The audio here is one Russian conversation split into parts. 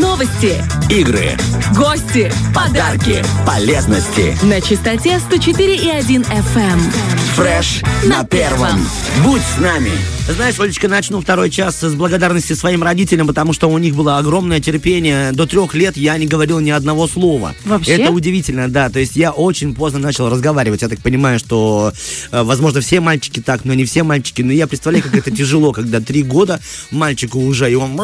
Новости, Игры, гости, подарки, полезности. на частоте 104,1 FM. Фреш на первом. Будь с нами. Знаешь, Олечка, начну второй час с благодарности своим родителям, потому что у них было огромное терпение. До трех лет я не говорил ни одного слова. Вообще? Это удивительно, да. То есть я очень поздно начал разговаривать. Я так понимаю, что, э, возможно, все мальчики так, но не все мальчики. Но я представляю, как это тяжело, когда три года мальчику уже, и он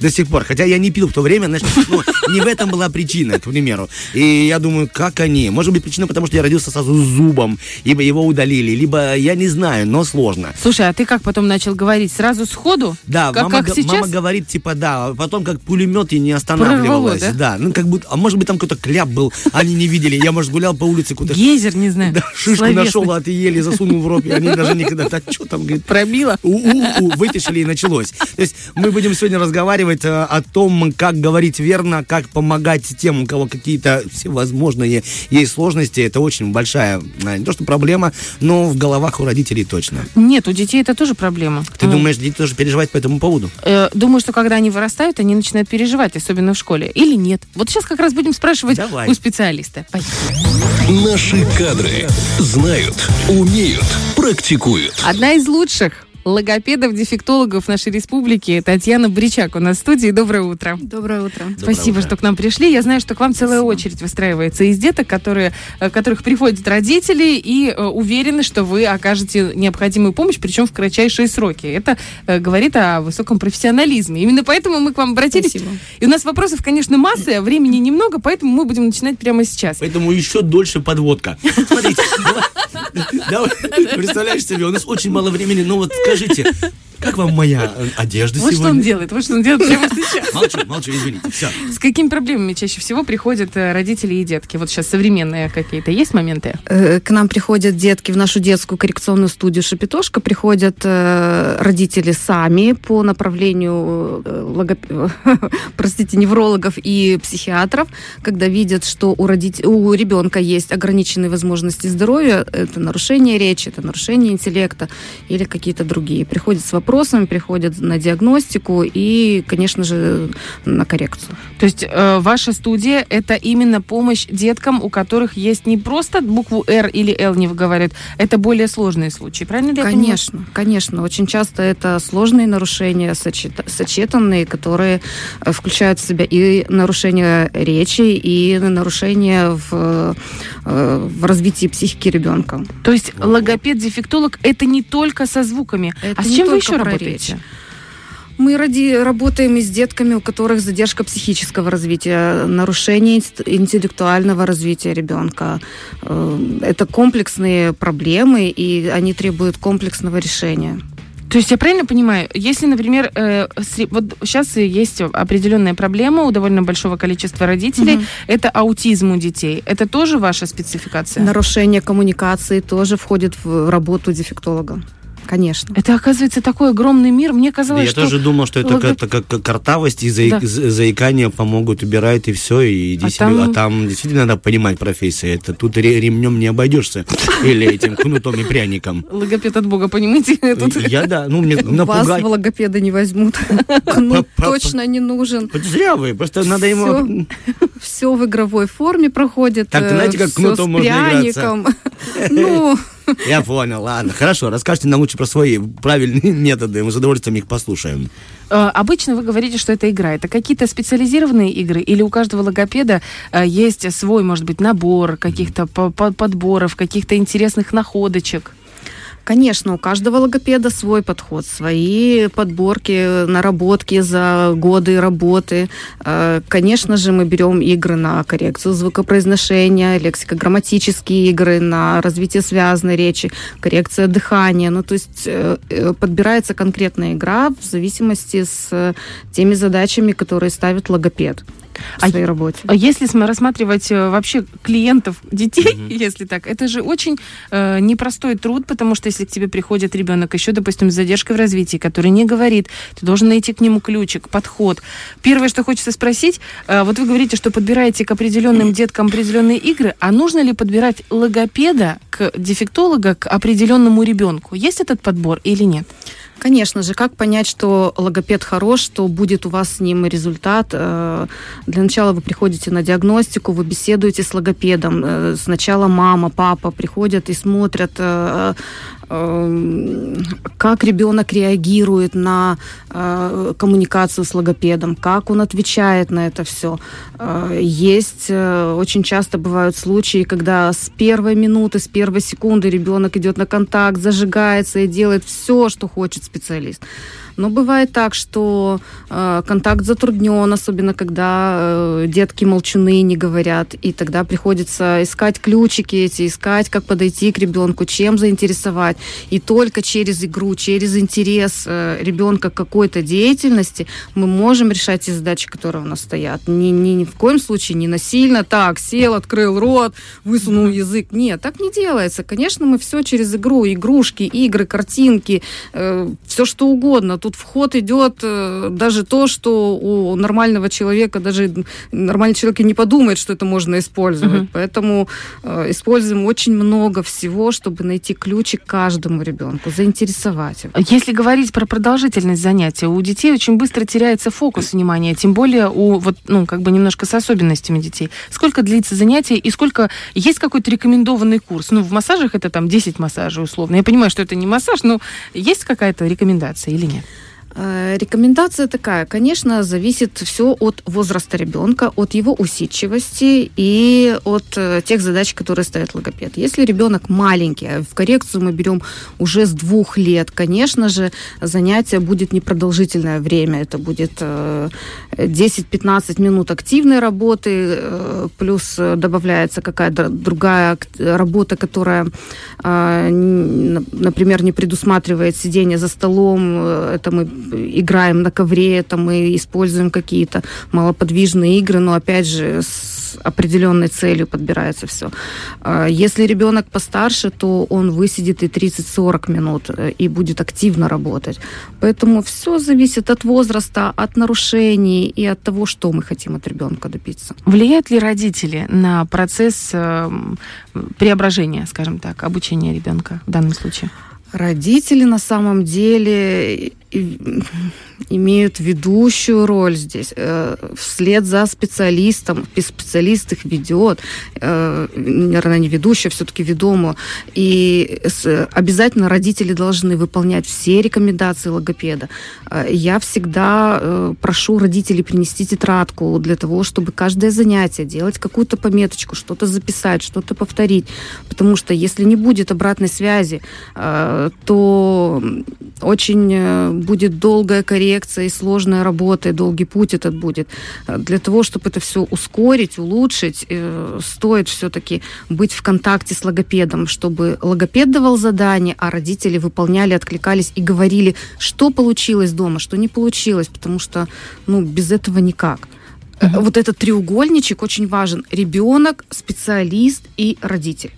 до сих пор. Хотя я не пил в то время, знаешь, ну, не в этом была причина, к примеру. И я думаю, как они? Может быть, причина, потому что я родился сразу с зубом, либо его удалили, либо я не знаю, но сложно. Слушай, а ты как потом начал говорить? Сразу сходу? Да, как, мама, как сейчас? мама говорит, типа, да, а потом как пулемет и не останавливалась. Прорвало, да? ну как будто, а может быть там какой-то кляп был, они не видели. Я, может, гулял по улице, какую-то Гейзер, не знаю. да, шишку словесный. нашел, отъели, засунул в рот, и они даже никогда, да что там, говорит, Пробила? у-у-у, вытащили и началось. То есть мы будем сегодня разговаривать э, о том, как говорить верно, как помогать тем, у кого какие-то всевозможные есть сложности. Это очень большая, э, не то что проблема, но в головах у родителей точно. Нет, у детей это тоже проблема. Ты Ну, думаешь, дети тоже переживают по этому поводу? э, думаю, что когда они вырастают, они начинают переживать, особенно в школе. Или нет? Вот сейчас как раз будем спрашивать Давай. у специалиста. Поехали. Наши кадры знают, умеют, практикуют. Одна из лучших логопедов-дефектологов нашей республики Татьяна Бричак у нас в студии. Доброе утро. Доброе утро. Спасибо, утро. что к нам пришли. Я знаю, что к вам целая очередь выстраивается из деток, которые, э, которых приходят родители и э, уверены, что вы окажете необходимую помощь, причем в кратчайшие сроки. Это э, говорит о высоком профессионализме. Именно поэтому мы к вам обратились. Спасибо. И у нас вопросов, конечно, масса, а времени немного, поэтому мы будем начинать прямо сейчас. Поэтому еще дольше подводка. Смотрите, представляешь себе, у нас очень мало времени, но вот скажите, как вам моя э, одежда Вот что он сегодня? делает, вот что он делает прямо сейчас. Молчу, молчу, извините, все. С какими проблемами чаще всего приходят э, родители и детки? Вот сейчас современные какие-то есть моменты? Э, К нам приходят детки в нашу детскую коррекционную студию «Шапитошка». Приходят родители сами по направлению логоп- простите, неврологов и психиатров, когда видят, что у, родит- у ребенка есть ограниченные возможности здоровья, это нарушение речи, это нарушение интеллекта или какие-то другие. Приходят с вопросами, приходят на диагностику и, конечно же, на коррекцию. То есть э, ваша студия это именно помощь деткам, у которых есть не просто букву Р или Л не выговаривают, это более сложные случаи, правильно ли я понимаю? Конечно, конечно. Очень часто это сложные нарушения, сочета- сочетанные, которые э, включают в себя и нарушение речи, и нарушения в, э, в развитии психики ребенка. То есть логопед-дефектолог это не только со звуками. Это а с чем вы только про работаете? речь. Мы ради, работаем и с детками, у которых задержка психического развития, нарушение интеллектуального развития ребенка. Э, Это комплексные проблемы, и они требуют комплексного решения. То есть я правильно понимаю, если, например, э, сре- вот сейчас есть определенная проблема у довольно большого количества родителей, Мгм. это аутизм у детей. Это тоже ваша спецификация? Нарушение коммуникации тоже входит в работу дефектолога. Конечно. Это, оказывается, такой огромный мир. Мне казалось, Я что... тоже думал, что это лого- как картавость и заик- Да. за- заикание помогут, убирают и все, и иди А себе. там- А там действительно надо понимать профессию. Это тут ре- ремнем не обойдешься. Или этим кнутом и пряником. Логопед от Бога, понимаете? Тут- Я, да, ну, мне Вас напугать. в логопеда не возьмут. Кнут точно не нужен. Зря вы, просто надо ему... Все в игровой форме проходит. Так, э, знаете, как кнутом можно играться? пряником. Ну, Я понял, ладно. Хорошо, расскажите нам лучше про свои правильные методы. Мы с удовольствием их послушаем. Э, Обычно вы говорите, что это игра. Это какие-то специализированные игры? Или у каждого логопеда э, есть свой, может быть, набор каких-то по- по- подборов, каких-то интересных находочек? Конечно, у каждого логопеда свой подход, свои подборки, наработки за годы работы. Э, Конечно же, мы берем игры на коррекцию звукопроизношения, лексико-грамматические игры, на развитие связанной речи, коррекция дыхания. Ну, то есть э, э, подбирается конкретная игра в зависимости с теми задачами, которые ставит логопед. В А своей работе. А Если см- рассматривать э, вообще клиентов детей, если так, это же очень э, непростой труд, потому что если к тебе приходит ребенок еще, допустим, с задержкой в развитии, который не говорит, ты должен найти к нему ключик, подход. Первое, что хочется спросить, э, вот вы говорите, что подбираете к определенным деткам определенные игры, а нужно ли подбирать логопеда, к дефектолога к определенному ребенку? Есть этот подбор или нет? Конечно же, как понять, что логопед хорош, что будет у вас с ним результат? Э, Для начала вы приходите на диагностику, вы беседуете с логопедом. Э, Сначала мама, папа приходят и смотрят, э, как ребенок реагирует на э, коммуникацию с логопедом, как он отвечает на это все. Есть э, очень часто бывают случаи, когда с первой минуты, с первой секунды ребенок идет на контакт, зажигается и делает все, что хочет специалист. Но бывает так, что э, контакт затруднен, особенно когда э, детки молчуны не говорят, и тогда приходится искать ключики эти, искать, как подойти к ребенку, чем заинтересовать. И только через игру, через интерес э, ребенка к какой-то деятельности мы можем решать те задачи, которые у нас стоят. Ни, ни, ни в коем случае не насильно, так, сел, открыл рот, высунул язык. Нет, так не делается. Конечно, мы все через игру, игрушки, игры, картинки, э, все что угодно. Тут в ход идет э, даже то, что у нормального человека, даже нормальный человек и не подумает, что это можно использовать. Мгм. Поэтому э, используем очень много всего, чтобы найти ключик каждому ребенку, заинтересовать его. Если говорить про продолжительность занятия, у детей очень быстро теряется фокус внимания, тем более у вот, ну, как бы немножко с особенностями детей. Сколько длится занятие и сколько... Есть какой-то рекомендованный курс? Ну, в массажах это там 10 массажей условно. Я понимаю, что это не массаж, но есть какая-то рекомендация или нет? Э, Рекомендация такая, конечно, зависит все от возраста ребенка, от его усидчивости и от э, тех задач, которые ставит логопед. Если ребенок маленький, а в коррекцию мы берем уже с двух лет, конечно же, занятие будет непродолжительное время. Это будет э, 10-15 минут активной работы, э, плюс э, добавляется какая-то другая работа, которая, э, например, не предусматривает сидение за столом. Э, Это мы играем на ковре, это мы используем какие-то малоподвижные игры, но опять же с определенной целью подбирается все. Если ребенок постарше, то он высидит и 30-40 минут э, и будет активно работать. Поэтому все зависит от возраста, от нарушений и от того, что мы хотим от ребенка добиться. Влияют ли родители на процесс эм, преображения, скажем так, обучения ребенка в данном случае? Родители на самом деле имеют ведущую роль здесь. Э, Вслед за специалистом, специалист их ведет, э, наверное, не ведущая, все-таки ведомую. И обязательно родители должны выполнять все рекомендации логопеда. Э, Я всегда прошу родителей принести тетрадку для того, чтобы каждое занятие делать какую-то пометочку, что-то записать, что-то повторить. Потому что если не будет обратной связи, то очень будет долгая коррекция и сложная работа, и долгий путь этот будет. Для того, чтобы это все ускорить, улучшить, э, стоит все-таки быть в контакте с логопедом, чтобы логопед давал задание, а родители выполняли, откликались и говорили, что получилось дома, что не получилось, потому что ну, без этого никак. Э, Вот этот треугольничек очень важен. Ребенок, специалист и родитель.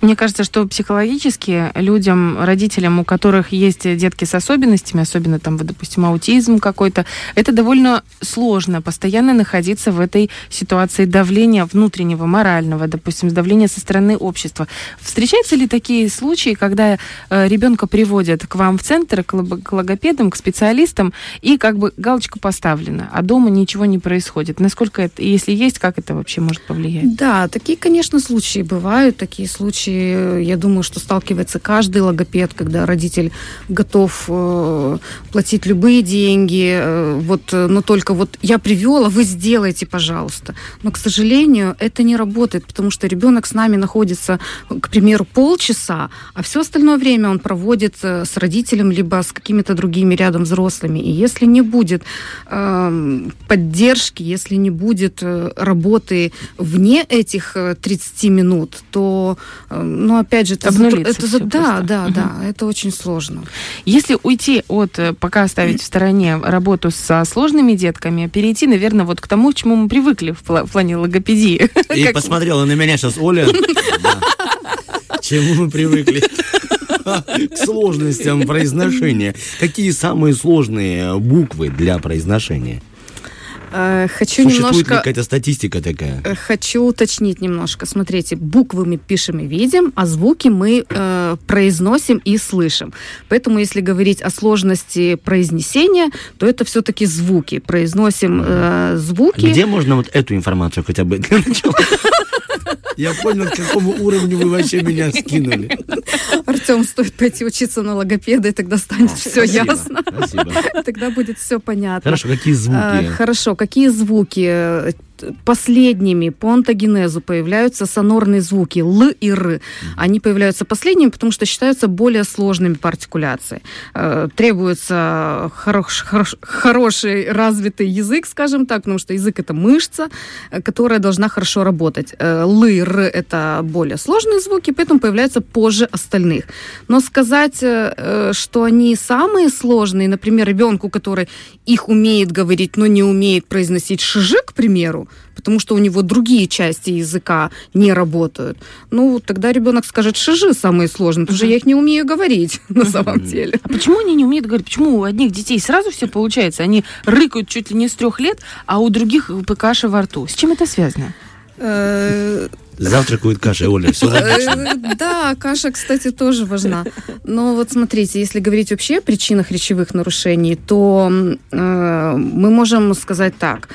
Мне кажется, что психологически людям, родителям, у которых есть детки с особенностями, особенно там, допустим, аутизм какой-то, это довольно сложно постоянно находиться в этой ситуации давления внутреннего, морального, допустим, давления со стороны общества. Встречаются ли такие случаи, когда э, ребенка приводят к вам в центр, к, лоб- к логопедам, к специалистам, и как бы галочка поставлена, а дома ничего не происходит? Насколько это, если есть, как это вообще может повлиять? Да, такие, конечно, случаи бывают. Такие случаи, я думаю, что сталкивается каждый логопед, когда родитель готов э, платить любые деньги, э, вот, э, но только вот я привела, вы сделайте, пожалуйста. Но, к сожалению, это не работает, потому что ребенок с нами находится, к примеру, полчаса, а все остальное время он проводит э, с родителем, либо с какими-то другими рядом взрослыми. И если не будет эм, поддержки, если не будет э, работы вне этих э, 30 минут, то э, Э, Но опять же, это, Обнулиться это за- всё да, просто. да, Мгм. да, это очень сложно. Если уйти от, э, пока оставить в стороне работу со сложными детками, перейти, наверное, вот к тому, к чему мы привыкли в, пла- в плане логопедии. И Как- посмотрела на меня сейчас Оля. К чему мы привыкли? К сложностям произношения. Какие самые сложные буквы для произношения? Э, Хочу Существует ли немножко... какая-то статистика такая? э, Хочу уточнить немножко. Смотрите, буквы мы пишем и видим, а звуки мы э, произносим и слышим. Поэтому, если говорить о сложности произнесения, то это все-таки звуки. Произносим э, звуки. Где можно вот эту информацию хотя бы для начала? Я понял, к какому уровню вы вообще меня скинули. Артем, стоит пойти учиться на логопеда, и тогда станет все ясно. Спасибо. Тогда будет все понятно. Хорошо, какие А, звуки? Хорошо, какие звуки? Последними по онтогенезу появляются сонорные звуки Л и Р. Они появляются последними, потому что считаются более сложными по артикуляции. Э, Требуется хорош- хорош- хороший развитый язык, скажем так, потому что язык это мышца, э, которая должна хорошо работать. Э, Л и Р это более сложные звуки, поэтому появляются позже остальных. Но сказать, что они самые сложные, например, ребенку, который их умеет говорить, но не умеет произносить шижи, к примеру, потому что у него другие части языка не работают, ну, тогда ребенок скажет шижи самые сложные, потому что я их не умею говорить на самом деле. А почему они не умеют говорить? Почему у одних детей сразу все получается? Они рыкают чуть ли не с трех лет, а у других каша во рту. С чем это связано? Э, Завтракают кашей, Оля, все. Э, Да, каша, кстати, тоже важна. Но вот смотрите, если говорить вообще о причинах речевых нарушений, то э, мы можем сказать так.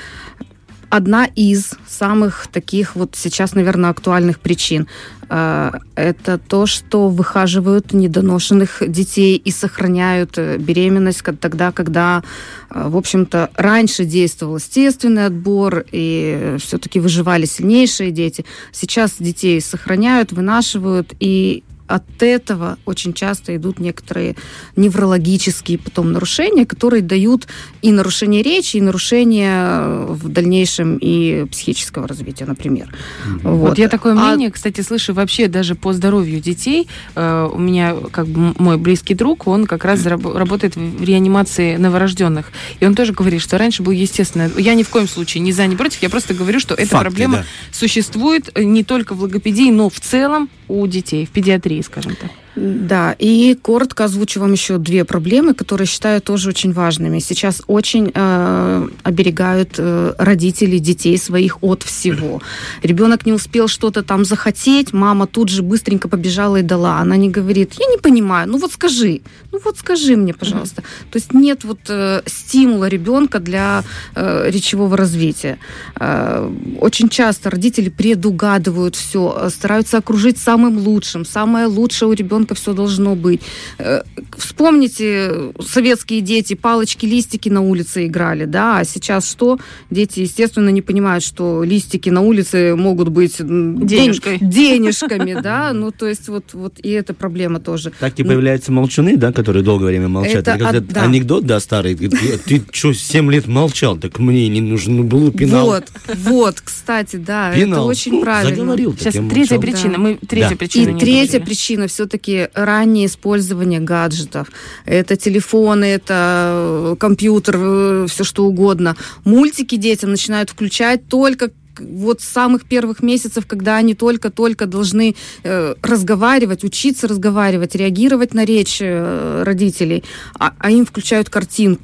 Одна из самых таких вот сейчас, наверное, актуальных причин э, это то, что выхаживают недоношенных детей и сохраняют э, беременность тогда, когда, э, в общем-то, раньше действовал естественный отбор и все-таки выживали сильнейшие дети. Сейчас детей сохраняют, вынашивают, и от этого очень часто идут некоторые неврологические потом нарушения, которые дают и нарушение речи, и нарушение э, в дальнейшем и психического развития, например. Вот, я такое А- мнение, кстати, слышу вообще даже по здоровью детей. Э, у меня как бы мой близкий друг, он как раз работает в реанимации новорожденных. И он тоже говорит, что раньше был естественно. Я ни в коем случае не за, ни против. Я просто говорю, что эта Факты, проблема да. существует э, не только в логопедии, но в целом у детей, в педиатрии, скажем так. Да, и коротко озвучу вам еще две проблемы, которые считаю тоже очень важными. Сейчас очень э, оберегают э, родители детей своих от всего. Ребенок не успел что-то там захотеть, мама тут же быстренько побежала и дала. Она не говорит, я не понимаю, ну вот скажи, ну вот скажи мне, пожалуйста. То есть нет вот э, стимула ребенка для э, речевого развития. Э, очень часто родители предугадывают все, стараются окружить самым лучшим, самое лучшее у ребенка все должно быть. Э, Вспомните, советские дети палочки, листики на улице играли, да, а сейчас что? Дети, естественно, не понимают, что листики на улице могут быть Денежкой. ден- денежками, да, ну то есть вот, вот и эта проблема тоже. Так и появляются молчуны, да, которые долгое время молчат. Это анекдот, да, старый. Ты, ты что, 7 лет молчал, так мне не нужен был пенал. Вот, вот, кстати, да, это очень правильно. Заговорил, Сейчас третья причина. Да. Мы третью Да. причину И третья причина все-таки раннее использование гаджетов. Это телефоны, это э, компьютер, все что угодно. Мультики детям начинают включать только вот с самых первых месяцев, когда они только-только должны э, разговаривать, учиться разговаривать, реагировать на речь э, родителей, а, а им включают картинку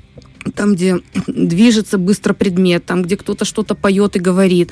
там, где движется быстро предмет, там, где кто-то что-то поет и говорит.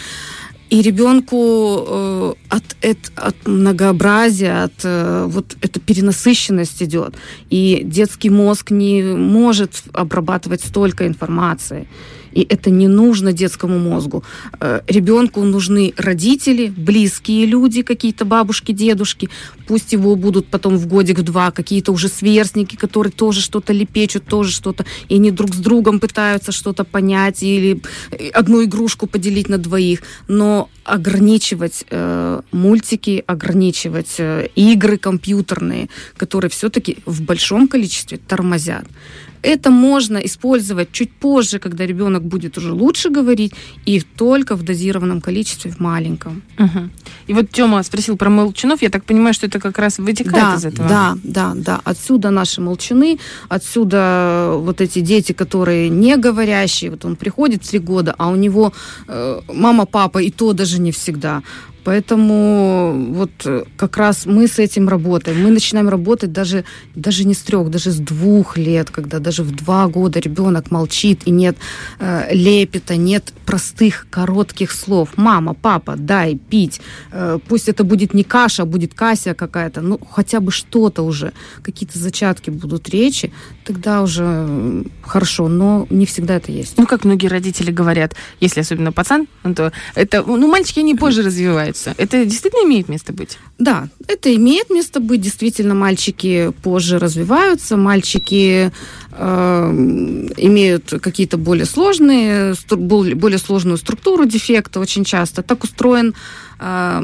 И ребенку э, от, эт- от многообразия, от э, вот эта перенасыщенность идет. И детский мозг не может обрабатывать столько информации. И это не нужно детскому мозгу. Э, Ребенку нужны родители, близкие люди, какие-то бабушки, дедушки. Пусть его будут потом в годик-два какие-то уже сверстники, которые тоже что-то лепечут, тоже что-то. И они друг с другом пытаются что-то понять или э, одну игрушку поделить на двоих. Но ограничивать э, мультики, ограничивать э, игры компьютерные, которые все-таки в большом количестве тормозят. Это можно использовать чуть позже, когда ребенок будет уже лучше говорить, и только в дозированном количестве, в маленьком. Мгм. И вот Тёма спросил про молчунов. Я так понимаю, что это как раз вытекает Да, из этого. да, да, да. Отсюда наши молчуны, отсюда вот эти дети, которые не говорящие. Вот он приходит в три года, а у него э, мама, папа, и то даже не всегда. Поэтому вот э, как раз мы с этим работаем. Мы начинаем работать даже, даже не с трех, даже с двух лет, когда даже в два года ребенок молчит и нет э, лепета, нет простых коротких слов. Мама, папа, дай пить. Э, пусть это будет не каша, а будет кася какая-то. Ну, хотя бы что-то уже. Какие-то зачатки будут речи. Тогда уже хорошо, но не всегда это есть. Ну, как многие родители говорят, если особенно пацан, ну, то это, ну, мальчики, они позже развиваются. Это действительно имеет место быть? Да, это имеет место быть. Действительно, мальчики позже развиваются, мальчики э, имеют какие-то более сложные, более сложную структуру дефекта очень часто. Так устроен э,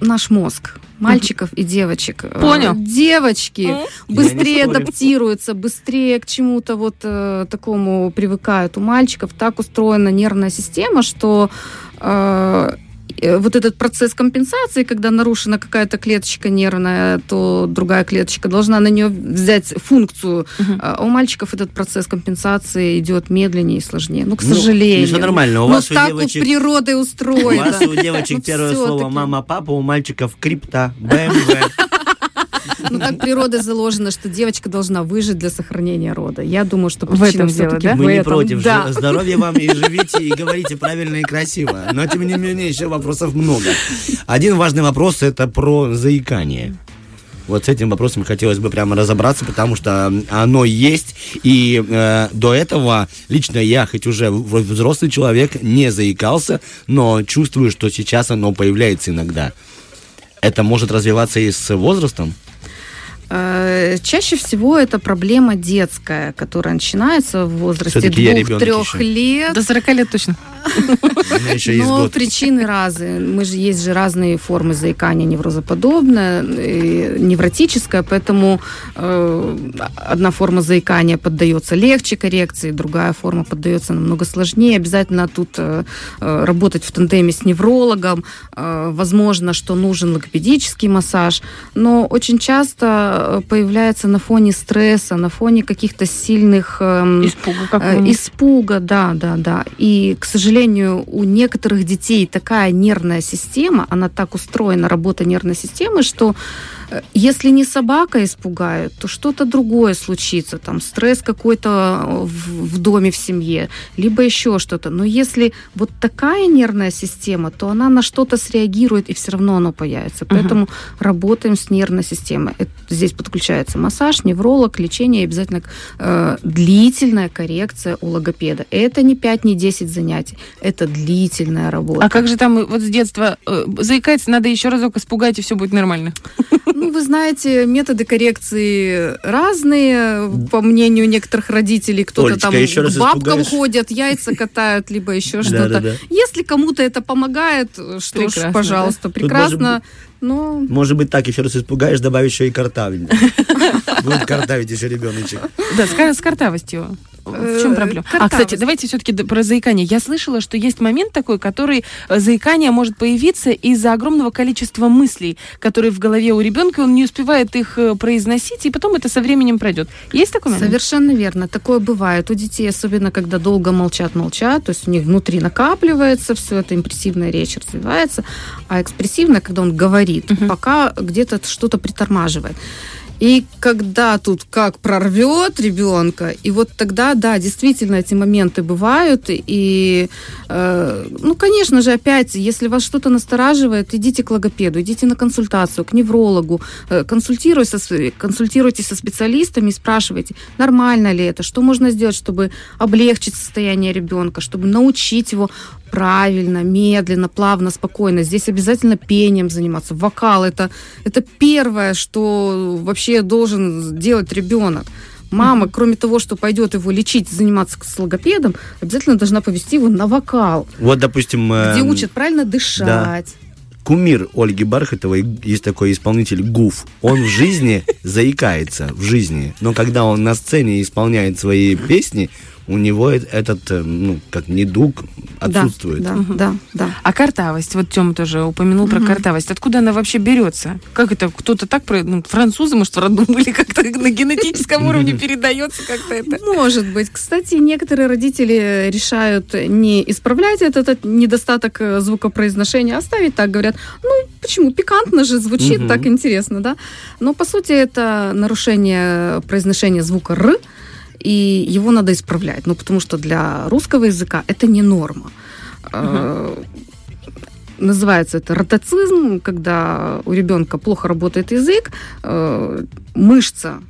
наш мозг мальчиков и девочек. Э, Понял. Девочки быстрее адаптируются, быстрее к чему-то вот э, такому привыкают. У мальчиков так устроена нервная система, что э, вот этот процесс компенсации, когда нарушена какая-то клеточка нервная, то другая клеточка должна на нее взять функцию. Мгм. А у мальчиков этот процесс компенсации идет медленнее и сложнее. Ну, к Ну, сожалению. всё нормально. У Ну, вас у так девочек- вот природой У устроено. вас у девочек Ну, первое слово мама-папа, у мальчиков крипта, БМВ. Ну, так природой заложено, что девочка должна выжить для сохранения рода. Я думаю, что В этом дело, всё-таки да? Мы не против. Да. Здоровья вам и живите, и говорите правильно и красиво. Но, тем не менее, еще вопросов много. Один важный вопрос – это про заикание. Вот с этим вопросом хотелось бы прямо разобраться, потому что оно есть. И э, до этого лично я, хоть уже взрослый человек, не заикался, но чувствую, что сейчас оно появляется иногда. Это может развиваться и с возрастом? Э, Чаще всего это проблема детская, которая начинается в возрасте двух-трех лет. До 40 лет точно. Но причины разные. Мы же есть же разные формы заикания неврозоподобное, и невротическое, поэтому э, одна форма заикания поддается легче коррекции, другая форма поддается намного сложнее. Обязательно тут э, э, работать в тандеме с неврологом. Э, возможно, что нужен логопедический массаж, но очень часто э, появляется на фоне стресса, на фоне каких-то сильных эм, Испуга Э. Испуга, да, да, да. И, к сожалению, у некоторых детей такая нервная система, она так устроена, работа нервной системы, что э, если не собака испугает, то что-то другое случится, там стресс какой-то э, в, в доме, в семье, либо еще что-то. Но если вот такая нервная система, то она на что-то среагирует, и все равно оно появится. Поэтому работаем с нервной системой. Это- здесь подключается массаж, невролог, лечение обязательно э, длительная коррекция у логопеда. Это не 5, не 10 занятий, это длительная работа. А как же там э, вот с детства э, заикается, надо еще разок испугать, и все будет нормально? Ну, вы знаете, методы коррекции разные, по мнению некоторых родителей. Кто-то там еще раз к бабкам испугаешь? ходят, яйца катают, либо еще что-то. Если кому-то это помогает, что Прекрасно, ж, пожалуйста, прекрасно. Но Может быть, так еще раз испугаешь, добавишь еще и картавень. Будет картавить еще ребеночек. Да, с картавостью. В чем Э, проблема? А, кстати, давайте все-таки про заикание. Я слышала, что есть момент такой, который э, заикание может появиться из-за огромного количества мыслей, которые в голове у ребенка, он не успевает их э, произносить, и потом это со временем пройдет. Есть такой момент? Совершенно верно. Такое бывает у детей, особенно когда долго молчат-молчат, то есть у них внутри накапливается все это, импрессивная речь развивается, а экспрессивная, когда он говорит, Мгм. пока где-то что-то притормаживает. И когда тут как прорвет ребенка, и вот тогда, да, действительно эти моменты бывают, и, э, ну, конечно же, опять, если вас что-то настораживает, идите к логопеду, идите на консультацию, к неврологу, э, св- консультируйтесь со специалистами спрашивайте, нормально ли это, что можно сделать, чтобы облегчить состояние ребенка, чтобы научить его правильно, медленно, плавно, спокойно. Здесь обязательно пением заниматься. Вокал это, это первое, что вообще должен делать ребенок. Мама, кроме того, что пойдет его лечить, заниматься с логопедом, обязательно должна повести его на вокал, Вот, допустим... э, где учат правильно дышать. кумир Ольги Бархатовой, есть такой исполнитель Гуф. Он в жизни заикается, в жизни. Но когда он на сцене исполняет свои песни, у него этот, э, ну, как недуг отсутствует. Да, да, да, да. А картавость, вот Тёма тоже упомянул про картавость. Откуда она вообще берется? Как это? Кто-то так, ну, французы, может, в роду были как-то на генетическом уровне передается как-то это? Может быть. Кстати, некоторые родители решают не исправлять этот, этот недостаток э, звукопроизношения, а оставить так, говорят, ну, почему, пикантно же звучит, Мгм. так интересно, да? Но, по сути, это нарушение произношения звука «р», и его надо исправлять, ну, потому что для русского языка это не норма. Э, Называется это ротацизм, когда у ребенка плохо работает язык, э, мышца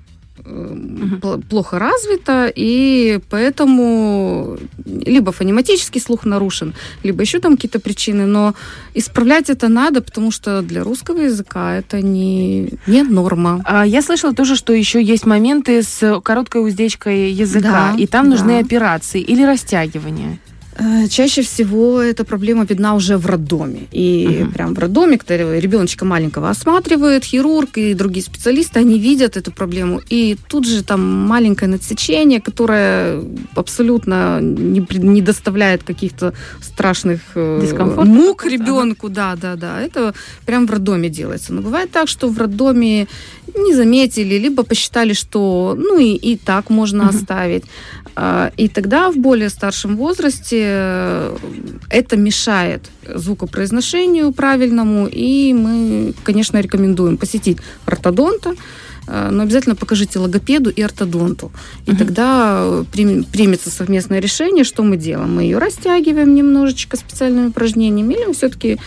пл- плохо развита, и поэтому либо фонематический слух нарушен, либо еще там какие-то причины, но исправлять это надо, потому что для русского языка это не, не норма. А я слышала тоже, что еще есть моменты с короткой уздечкой языка, Да, и там нужны да. операции или растягивания. Э, Чаще всего эта проблема видна уже в роддоме. И Мгм. прям в роддоме, когда ребеночка маленького осматривают, хирург и другие специалисты, они видят эту проблему. И тут же там маленькое надсечение, которое абсолютно не, не доставляет каких-то страшных э, мук ребенку. Да, да, да. Это прям в роддоме делается. Но бывает так, что в роддоме не заметили, либо посчитали, что ну и, и так можно Мгм. оставить. А, И тогда в более старшем возрасте э, это мешает звукопроизношению правильному, и мы, конечно, рекомендуем посетить ортодонта, э, но обязательно покажите логопеду и ортодонту. И Мгм. тогда э, прим- примется совместное решение, что мы делаем. Мы ее растягиваем немножечко специальными упражнениями, или мы все-таки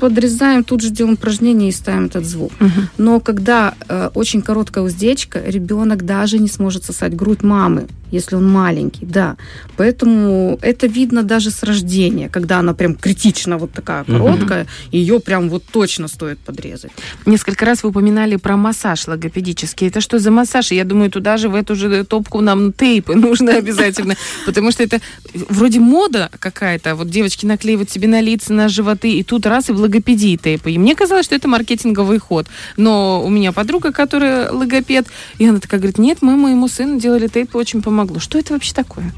подрезаем, тут же делаем упражнение и ставим этот звук. Но когда э, очень короткая уздечка, ребенок даже не сможет сосать грудь мамы, если он маленький, да. Поэтому это видно даже с рождения, когда она прям критично вот такая короткая, ее прям вот точно стоит подрезать. Несколько раз вы упоминали про массаж логопедический. Это что за массаж? Я думаю, туда же, в эту же топку нам тейпы нужно обязательно. Потому что это вроде мода какая-то. Вот девочки наклеивают себе на лица, на животы, и тут раз и в логопедии тейпы. И мне казалось, что это маркетинговый ход. Но у меня подруга, которая логопед, и она такая говорит, нет, мы моему сыну делали тейпы, очень помогло. Что это вообще такое?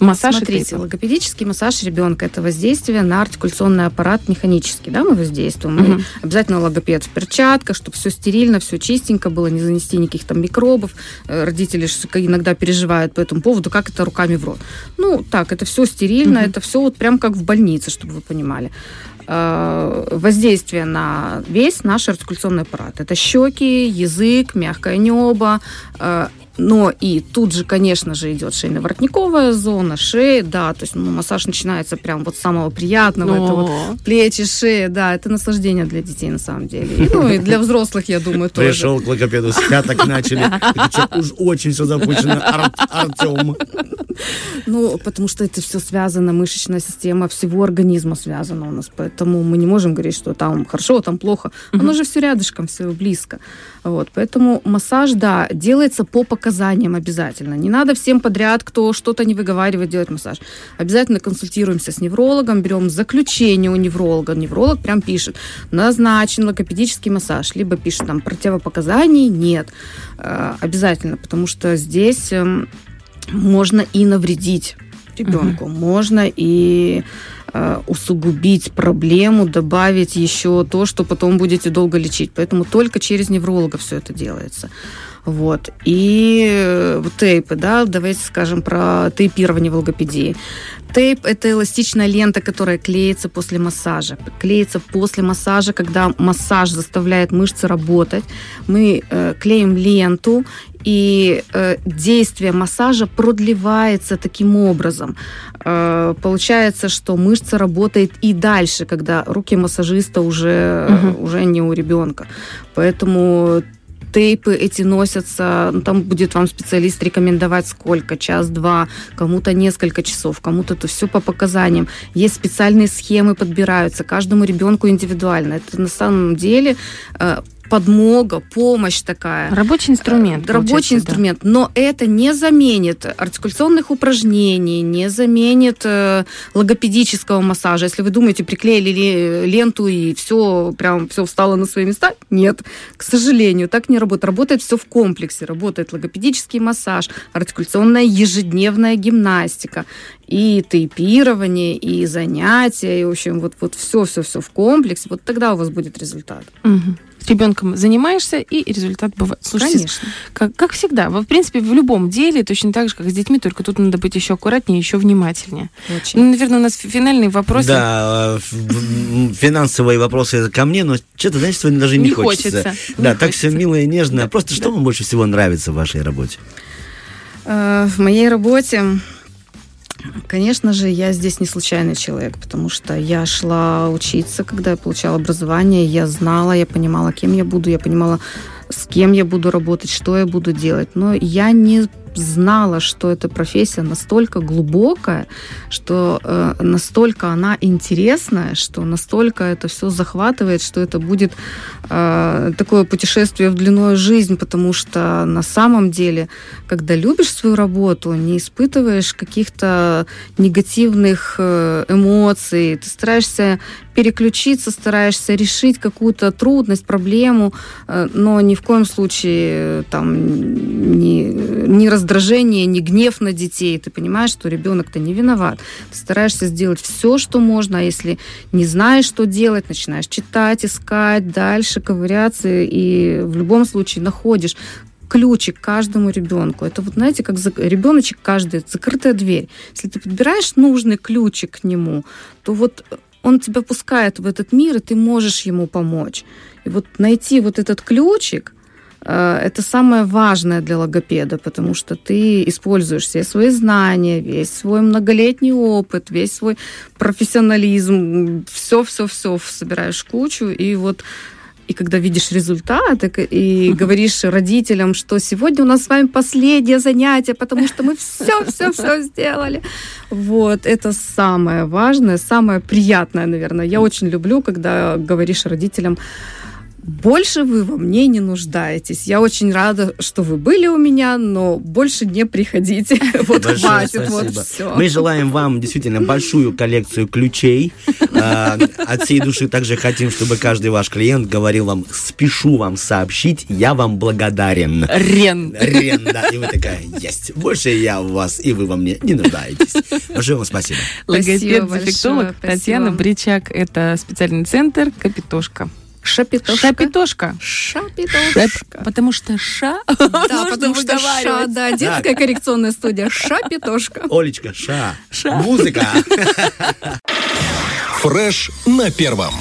Массаж и Смотрите, тейпы. логопедический массаж ребенка это воздействие на артикуляционный аппарат механический, да, мы воздействуем. Мгм. обязательно логопед в перчатках, чтобы все стерильно, все чистенько было, не занести никаких там микробов. Э, Родители иногда переживают по этому поводу, как это руками в рот. Ну, так, это все стерильно, Мгм. это все вот прям как в больнице, чтобы вы понимали. Э, Воздействие на весь наш артикуляционный аппарат. Это щеки, язык, мягкое небо, э, но и тут же, конечно же, идет шейно-воротниковая зона, шея, да, то есть ну, массаж начинается прям вот с самого приятного, это вот плечи, шея, да, это наслаждение для детей на самом деле. И, ну и для взрослых, я думаю, тоже. Пришел к логопеду, с пяток начали. Уж очень все запущено. Ар- Артем. Ну, потому что это все связано, мышечная система всего организма связана у нас, поэтому мы не можем говорить, что там хорошо, там плохо. Оно же все рядышком, все близко. Вот, поэтому массаж, да, делается по показаниям обязательно. Не надо всем подряд, кто что-то не выговаривает, делать массаж. Обязательно консультируемся с неврологом, берем заключение у невролога. Невролог прям пишет, назначен логопедический массаж, либо пишет там противопоказаний, нет. Э, Обязательно, потому что здесь эм, можно и навредить ребенку, можно и э, усугубить проблему, добавить еще то, что потом будете долго лечить. Поэтому только через невролога все это делается. Вот. И э, тейпы, да, давайте скажем про тейпирование в логопедии. Тейп – это эластичная лента, которая клеится после массажа. Клеится после массажа, когда массаж заставляет мышцы работать. Мы э, клеим ленту, и э, действие массажа продлевается таким образом. Э, получается, что мышца работает и дальше, когда руки массажиста уже, Мгм. уже не у ребенка. Поэтому тейпы эти носятся, ну, там будет вам специалист рекомендовать сколько, час-два, кому-то несколько часов, кому-то это все по показаниям. Есть специальные схемы, подбираются каждому ребенку индивидуально. Это на самом деле э, подмога, помощь такая. Рабочий инструмент. Э, Рабочий получается, да. инструмент, но это не заменит артикуляционных упражнений, не заменит э, логопедического массажа. Если вы думаете, приклеили ли- ленту и все, прям все встало на свои места, нет, к сожалению, так не работает. Работает все в комплексе. Работает логопедический массаж, артикуляционная ежедневная гимнастика, и тейпирование, и занятия, и, в общем, вот, вот все-все-все в комплексе. Вот тогда у вас будет результат. Мгм. С ребенком занимаешься, и результат бывает. Слушайте, Конечно. Как, как всегда, в принципе, в любом деле, точно так же, как с детьми, только тут надо быть еще аккуратнее, еще внимательнее. Очень. Ну, наверное, у нас фи- финальные вопросы. Да, э, финансовые вопросы ко мне, но что-то, знаете, сегодня даже не, Не хочется. Да, Не так все мило и нежно. Да, Просто что да. вам больше всего нравится в вашей работе? Э, В моей работе, конечно же, я здесь не случайный человек, потому что я шла учиться, когда я получала образование, я знала, я понимала, кем я буду, я понимала, с кем я буду работать, что я буду делать. Но я не знала, что эта профессия настолько глубокая, что э, настолько она интересная, что настолько это все захватывает, что это будет э, такое путешествие в длинную жизнь, потому что на самом деле, когда любишь свою работу, не испытываешь каких-то негативных э, эмоций, ты стараешься переключиться, стараешься решить какую-то трудность, проблему, э, но ни в коем случае э, там ни, ни раздражение, ни гнев на детей. Ты понимаешь, что ребенок-то не виноват. Ты стараешься сделать все, что можно, а если не знаешь, что делать, начинаешь читать, искать, дальше ковыряться, и в любом случае находишь ключик каждому ребенку. Это вот, знаете, как за- ребеночек каждый, закрытая дверь. Если ты подбираешь нужный ключик к нему, то вот он тебя пускает в этот мир, и ты можешь ему помочь. И вот найти вот этот ключик, это самое важное для логопеда, потому что ты используешь все свои знания, весь свой многолетний опыт, весь свой профессионализм, все-все-все собираешь кучу, и вот и когда видишь результат, и, и говоришь родителям, что сегодня у нас с вами последнее занятие, потому что мы все-все-все сделали. Вот, это самое важное, самое приятное, наверное. Я очень люблю, когда говоришь родителям, больше вы во мне не нуждаетесь. Я очень рада, что вы были у меня, но больше не приходите. Вот Большое хватит, вот все. Мы желаем вам действительно большую коллекцию ключей. А, От всей души также хотим, чтобы каждый ваш клиент говорил вам, спешу вам сообщить, я вам благодарен. Рен. Рен, да, и вы такая, есть. Больше я в вас, и вы во мне не нуждаетесь. Большое вам спасибо. Логопед-дефектолог Татьяна. Бричак. Это специальный центр Капитошка. Шапитошка. Шапитошка. Шапитошка. Потому что ша Да, потому что ша, да, детская коррекционная студия Шапитошка. Олечка, ша. Ша. Музыка. Фреш на первом.